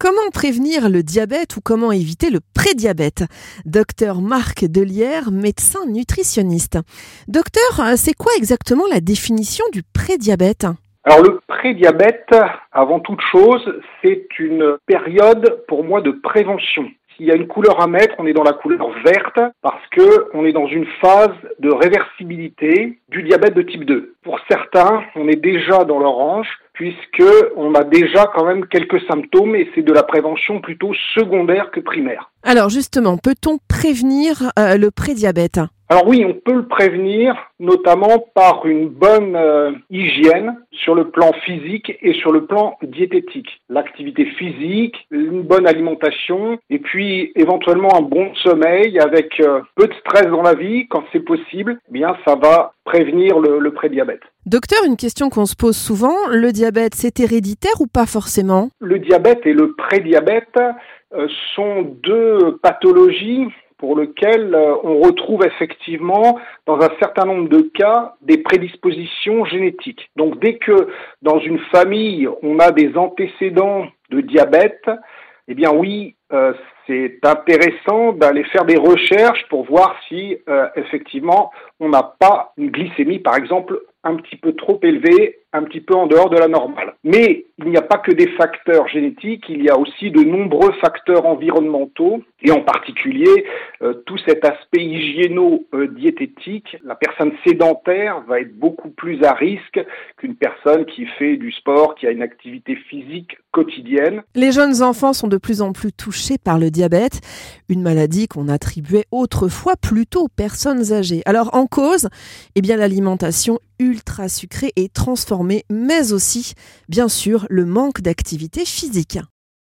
Comment prévenir le diabète ou comment éviter le prédiabète? Docteur Marc Delière, médecin nutritionniste. Docteur, c'est quoi exactement la définition du prédiabète? Alors le prédiabète, avant toute chose, c'est une période pour moi de prévention. S'il y a une couleur à mettre, on est dans la couleur verte parce que on est dans une phase de réversibilité du diabète de type 2. Pour certains, on est déjà dans l'orange puisque on a déjà quand même quelques symptômes et c'est de la prévention plutôt secondaire que primaire. Alors justement, peut-on prévenir euh, le prédiabète? Alors oui, on peut le prévenir, notamment par une bonne euh, hygiène sur le plan physique et sur le plan diététique. L'activité physique, une bonne alimentation, et puis éventuellement un bon sommeil avec euh, peu de stress dans la vie, quand c'est possible, eh bien ça va prévenir le, le prédiabète. Docteur, une question qu'on se pose souvent, le diabète, c'est héréditaire ou pas forcément? Le diabète et le prédiabète euh, sont deux pathologies pour lequel euh, on retrouve effectivement dans un certain nombre de cas des prédispositions génétiques. Donc dès que dans une famille on a des antécédents de diabète, eh bien oui, euh, c'est intéressant d'aller faire des recherches pour voir si euh, effectivement on n'a pas une glycémie par exemple un petit peu trop élevée un petit peu en dehors de la normale. Mais il n'y a pas que des facteurs génétiques, il y a aussi de nombreux facteurs environnementaux, et en particulier euh, tout cet aspect hygiéno-diététique. La personne sédentaire va être beaucoup plus à risque qu'une personne qui fait du sport, qui a une activité physique quotidienne. Les jeunes enfants sont de plus en plus par le diabète, une maladie qu'on attribuait autrefois plutôt aux personnes âgées. Alors en cause, eh bien l'alimentation ultra sucrée et transformée mais aussi, bien sûr, le manque d'activité physique.